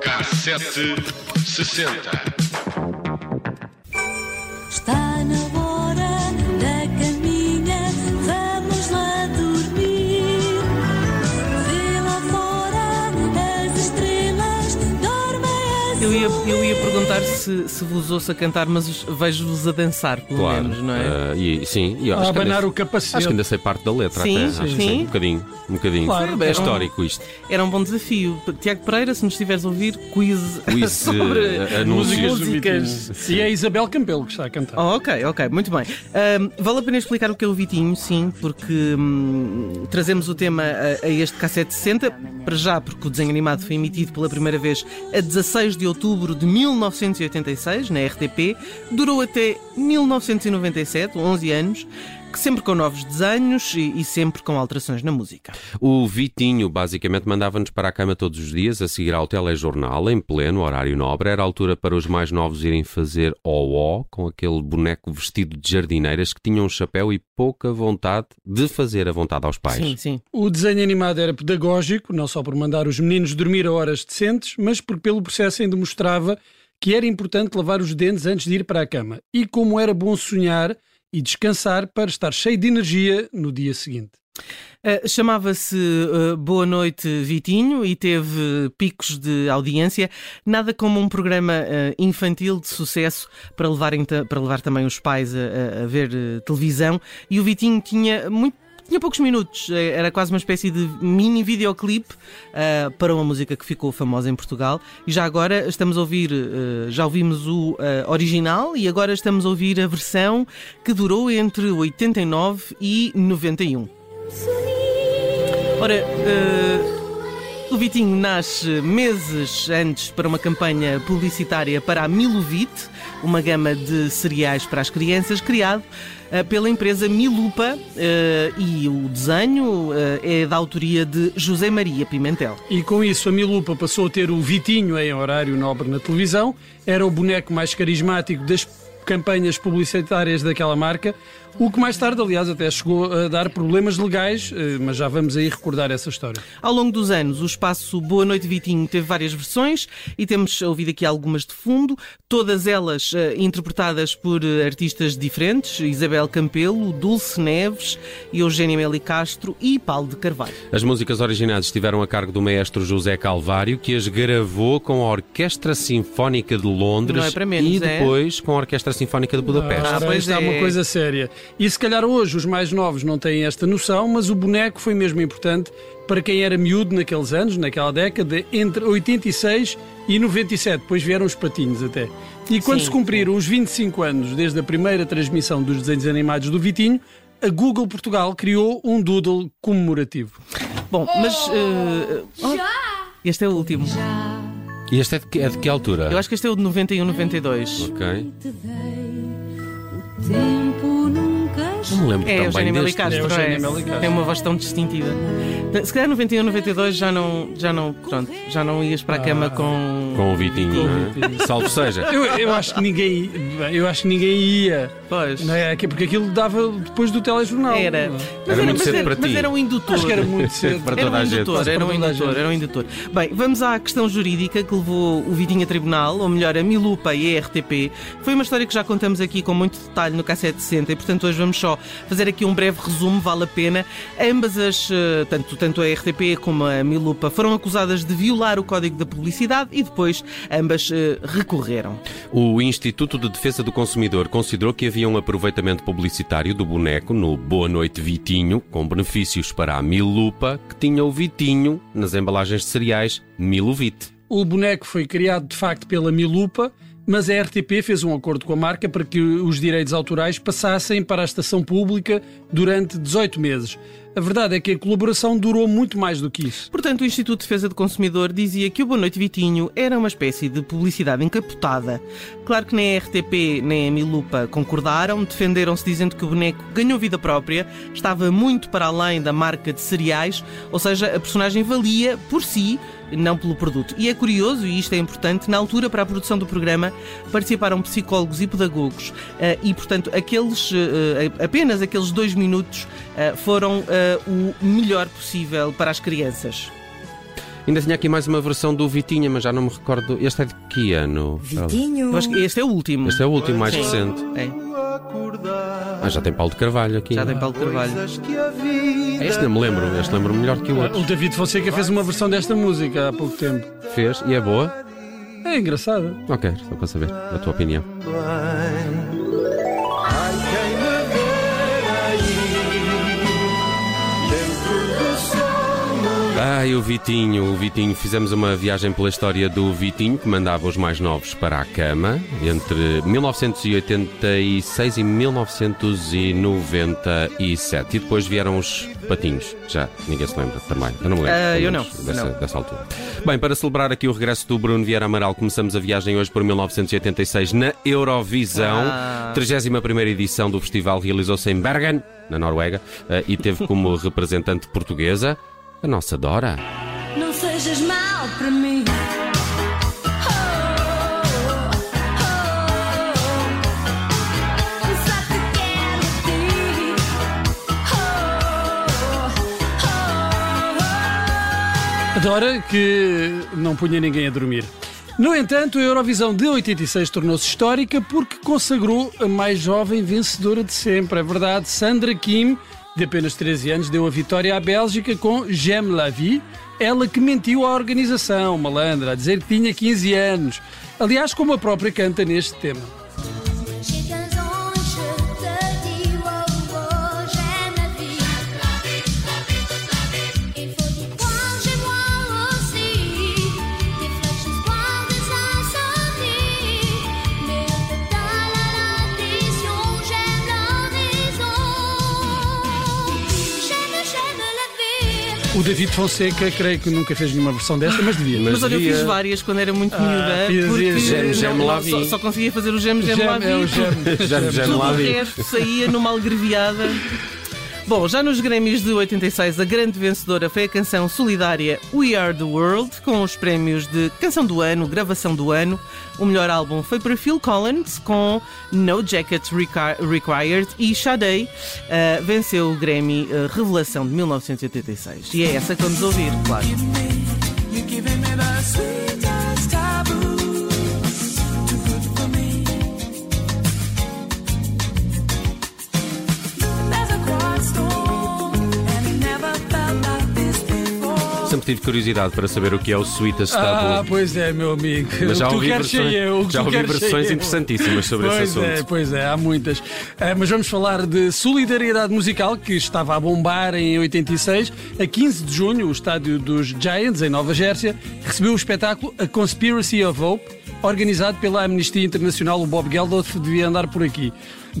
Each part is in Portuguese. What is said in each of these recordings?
Cassete 60. Eu ia, eu ia perguntar se, se vos ouço a cantar, mas os- vejo-vos a dançar, pelo Claro. menos, não é? Ah, e, sim, e A acho que, abanar ainda, o capacete. acho que ainda sei parte da letra Sim, até. sim, Acho sim. Um bocadinho, um bocadinho. Claro, é era um- histórico isto. Era um bom desafio. Tiago Pereira, se nos estiveres a ouvir, quiz, Quiz, sobre eh, anúncios. músicas. E é a Isabel Campelo que está a cantar. Oh, ok, ok, muito bem. Ahm, vale a pena explicar o que é o Vitinho, sim, porque hum, trazemos o tema a, a este cassete 60, para já porque o desenho animado foi emitido pela primeira vez a 16 de outubro de 1986, na RTP, durou até 1997, 11 anos, sempre com novos desenhos e, e sempre com alterações na música. O Vitinho basicamente mandava-nos para a cama todos os dias a seguir ao telejornal, em pleno horário nobre. Era a altura para os mais novos irem fazer ó com aquele boneco vestido de jardineiras que tinha um chapéu e pouca vontade de fazer a vontade aos pais. Sim, sim. O desenho animado era pedagógico, não só por mandar os meninos dormir a horas decentes, mas porque pelo processo ainda mostrava que era importante lavar os dentes antes de ir para a cama. E como era bom sonhar e descansar para estar cheio de energia no dia seguinte. Uh, Chamava-se uh, Boa Noite Vitinho e teve picos de audiência, nada como um programa uh, infantil de sucesso para, levarem ta- para levar também os pais a, a- ver televisão. E o Vitinho tinha muito. Tinha poucos minutos, eh, era quase uma espécie de mini videoclipe uh, para uma música que ficou famosa em Portugal. E já agora estamos a ouvir, uh, já ouvimos o uh, original e agora estamos a ouvir a versão que durou entre 89 e 91. Ora, eh, o Vitinho nasce meses antes para uma campanha publicitária para a Milovite, uma gama de cereais para as crianças, criado eh, pela empresa Milupa eh, e o desenho eh, é da autoria de José Maria Pimentel. E com isso a Milupa passou a ter o Vitinho em horário nobre na televisão, era o boneco mais carismático das campanhas publicitárias daquela marca, o que mais tarde, aliás, até chegou a dar problemas legais, eh, mas já vamos aí recordar essa história. Ao longo dos anos, o espaço Boa Noite Vitinho teve várias versões e temos ouvido aqui algumas de fundo, todas elas eh, interpretadas por eh, artistas diferentes: Isabel Campelo, Dulce Neves, Eugênia Meli Castro e Paulo de Carvalho. As músicas originais estiveram a cargo do maestro José Calvário, que as gravou com a Orquestra Sinfónica de Londres Não é para menos, e é? depois com a Orquestra Sinfónica de Budapeste. Ah, pois é uma coisa séria. E se calhar hoje os mais novos não têm esta noção, mas o boneco foi mesmo importante para quem era miúdo naqueles anos, naquela década, entre 86 e 97. Depois vieram os patinhos até. E quando Sim, se cumpriram os 25 anos desde a primeira transmissão dos desenhos animados do Vitinho, a Google Portugal criou um doodle comemorativo. Bom, mas. eh, oh, este é o último. E este é de que, é de que altura? Eu acho que este é o de 91, 92. Ok. Não me lembro É bem Meli deste. Castro, É é, Eugénia Meli Castro. tem uma voz tão distintiva. Se calhar 91, 92 já não, já não, pronto, já não ias para a cama com. Com o Vitinho, Com o é? Vitinho. Salvo seja. Eu, eu acho que ninguém, eu acho que ninguém ia, Pois. não é? porque aquilo dava depois do telejornal. Era. Era muito mas cedo era, para mas ti. era um indutor. Acho que era muito cedo. Para Era toda um a gente. era um indutor, era um indutor. Bem, vamos à questão jurídica que levou o Vitinho a tribunal, ou melhor, a Milupa e a RTP. Foi uma história que já contamos aqui com muito detalhe no cassete 60 e, portanto, hoje vamos só fazer aqui um breve resumo, vale a pena. Ambas as, eh, tanto, tanto a RTP como a Milupa, foram acusadas de violar o Código da Publicidade e depois ambas eh, recorreram. O Instituto de Defesa do Consumidor considerou que havia um aproveitamento publicitário do boneco no Boa Noite Vitinho, com benefícios para a Milupa, que tinha o Vitinho nas embalagens de cereais Milovite. O boneco foi criado de facto pela Milupa, mas a RTP fez um acordo com a marca para que os direitos autorais passassem para a estação pública durante 18 meses. A verdade é que a colaboração durou muito mais do que isso. Portanto, o Instituto de Defesa do Consumidor dizia que o Boa Noite Vitinho era uma espécie de publicidade encapotada. Claro que nem a RTP nem a Milupa concordaram, defenderam-se dizendo que o boneco ganhou vida própria, estava muito para além da marca de cereais, ou seja, a personagem valia por si não pelo produto. E é curioso, e isto é importante, na altura para a produção do programa participaram psicólogos e pedagogos eh, e, portanto, aqueles, eh, eh, apenas aqueles dois minutos foram o melhor possível para as crianças. Ainda tinha aqui mais uma versão do Vitinha, mas já não me recordo. Este é de que ano? Vitinho. Eu acho que este é o último. Este é o último, mais Sim. recente. É, Ah, já tem Paulo de Carvalho aqui. já tem Paulo Carvalho. Este não me lembro, este lembro melhor que o O outro. David Fonseca fez uma versão desta música há pouco tempo. Fez e é boa? É engraçado. Ok, só para saber a tua opinião. Ai, o Vitinho, o Vitinho. Fizemos uma viagem pela história do Vitinho, que mandava os mais novos para a cama entre 1986 e 1997. E depois vieram os patinhos. Já, ninguém se lembra também. Eu não me lembro. Ah, pelo eu não, Dessa, não. dessa altura. Bem, para celebrar aqui o regresso do Bruno Vieira Amaral, começamos a viagem hoje por 1986 na Eurovisão. Ah. 31 edição do festival realizou-se em Bergen, na Noruega, eh, e teve como representante portuguesa a nossa Dora. Não sejas mal para mim. Só te quero a ti. Adora que não punha ninguém a dormir. No entanto, a Eurovisão de 86 tornou-se histórica porque consagrou a mais jovem vencedora de sempre. É verdade, Sandra Kim, de apenas 13 anos, deu a vitória à Bélgica com J'aime la vie. Ela que mentiu à organização, malandra, a dizer que tinha 15 anos. Aliás, como a própria canta neste tema. O David Fonseca, creio que nunca fez nenhuma versão desta, mas devia. Mas olha, eu fiz várias quando era muito miúda, fazia porque gem, não- gem, não- lá só, vi. só conseguia fazer o gem, gem, é o vi. gem. Já, já Tudo lá o vi. resto saía numa algreviada. Bom, já nos Grêmios de 86, a grande vencedora foi a canção solidária We Are the World, com os prémios de Canção do Ano, Gravação do Ano. O melhor álbum foi para Phil Collins, com No Jacket Requi- Required, e Sade eh, venceu o Grammy eh, Revelação de 1986. E é essa que vamos ouvir, claro. Sempre tive curiosidade para saber o que é o Sweetest Ah, Taboo. pois é, meu amigo. Mas já ouvi queres versões, eu, já ouvi versões interessantíssimas sobre pois esse é, assunto. pois é, há muitas. Ah, mas vamos falar de solidariedade musical que estava a bombar em 86. A 15 de junho, o estádio dos Giants, em Nova Jersey, recebeu o espetáculo A Conspiracy of Hope, organizado pela Amnistia Internacional. O Bob Geldof devia andar por aqui.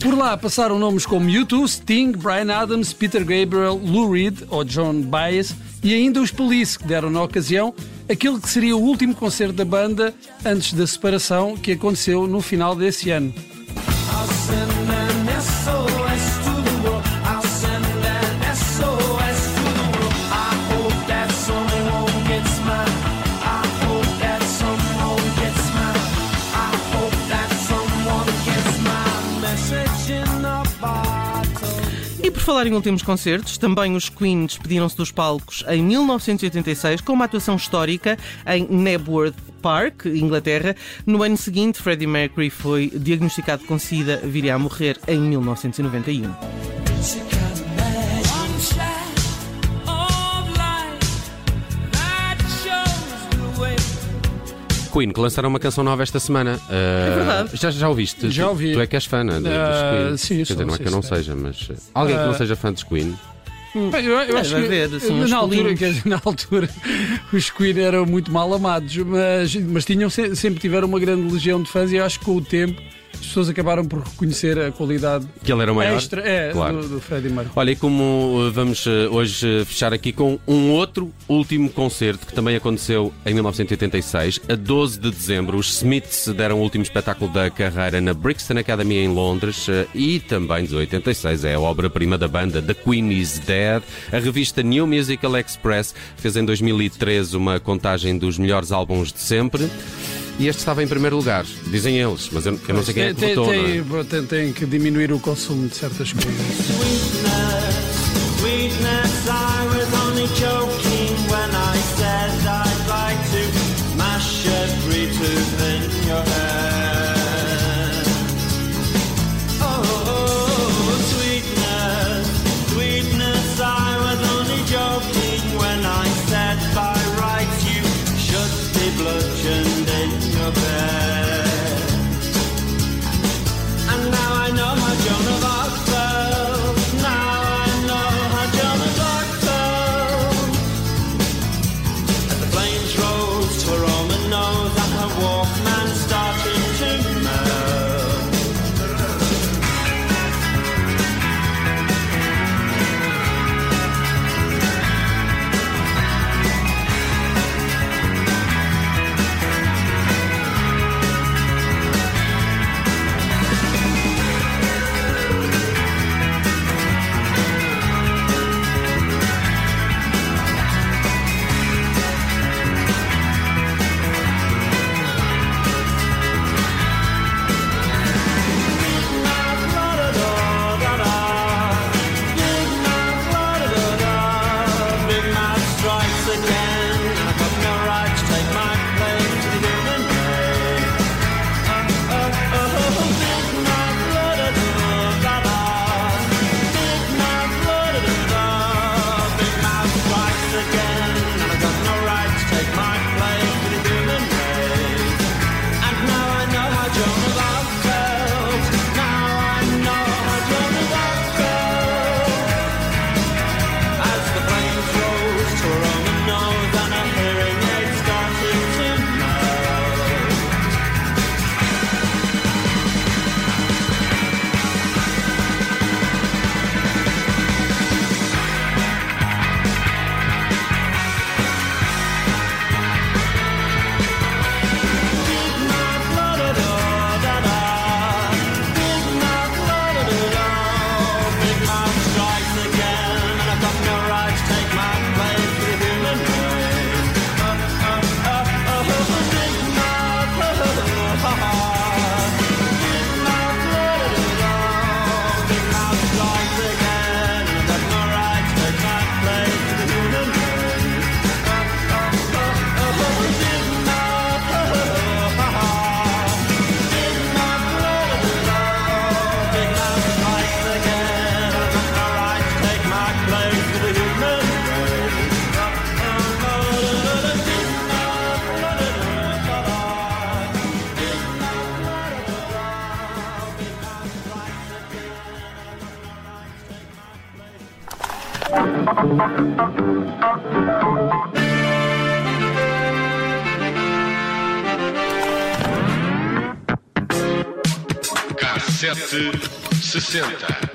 Por lá passaram nomes como U2, Sting, Brian Adams, Peter Gabriel, Lou Reed ou John Baez e ainda os Police, que deram na ocasião aquele que seria o último concerto da banda antes da separação que aconteceu no final desse ano. Por falar em últimos concertos, também os Queen despediram-se dos palcos em 1986 com uma atuação histórica em Nebworth Park, Inglaterra. No ano seguinte, Freddie Mercury foi diagnosticado com SIDA, viria a morrer em 1991. Queen, que lançaram uma canção nova esta semana. é verdade. Já, já ouviste? Já Tu- ouvi. Tu, é que és fã, né, dos Ah, Queen. sim, Quer sou, dizer, não é que eu não sim. seja, mas. uh, Alguém que não Ah. seja fã dos Queen. Bem, eu, eu acho Deve que haver, assim, na, altura, dizer, na altura os Queen eram muito mal amados, mas, mas tinham, se- sempre tiveram uma grande legião de fãs e eu acho que com o tempo as pessoas acabaram por reconhecer a qualidade Que ele era maior. extra é, Claro. do, do Freddie Mercury. Olha, e como uh, vamos uh, hoje uh, fechar aqui com um outro último concerto que também aconteceu em 1986, a 12 de dezembro, os Smiths deram o último espetáculo da carreira na Brixton Academy em Londres e também de 86 é a obra-prima da banda The Queen is Dead. A revista New Musical Express fez em 2013 uma contagem dos melhores álbuns de sempre. E este estava em primeiro lugar, dizem eles, mas eu, eu não sei quem é que tem, votou. não é? tem, tem, tem que diminuir o consumo de certas coisas. Sweetness, I was only joking when I said Cassete 60.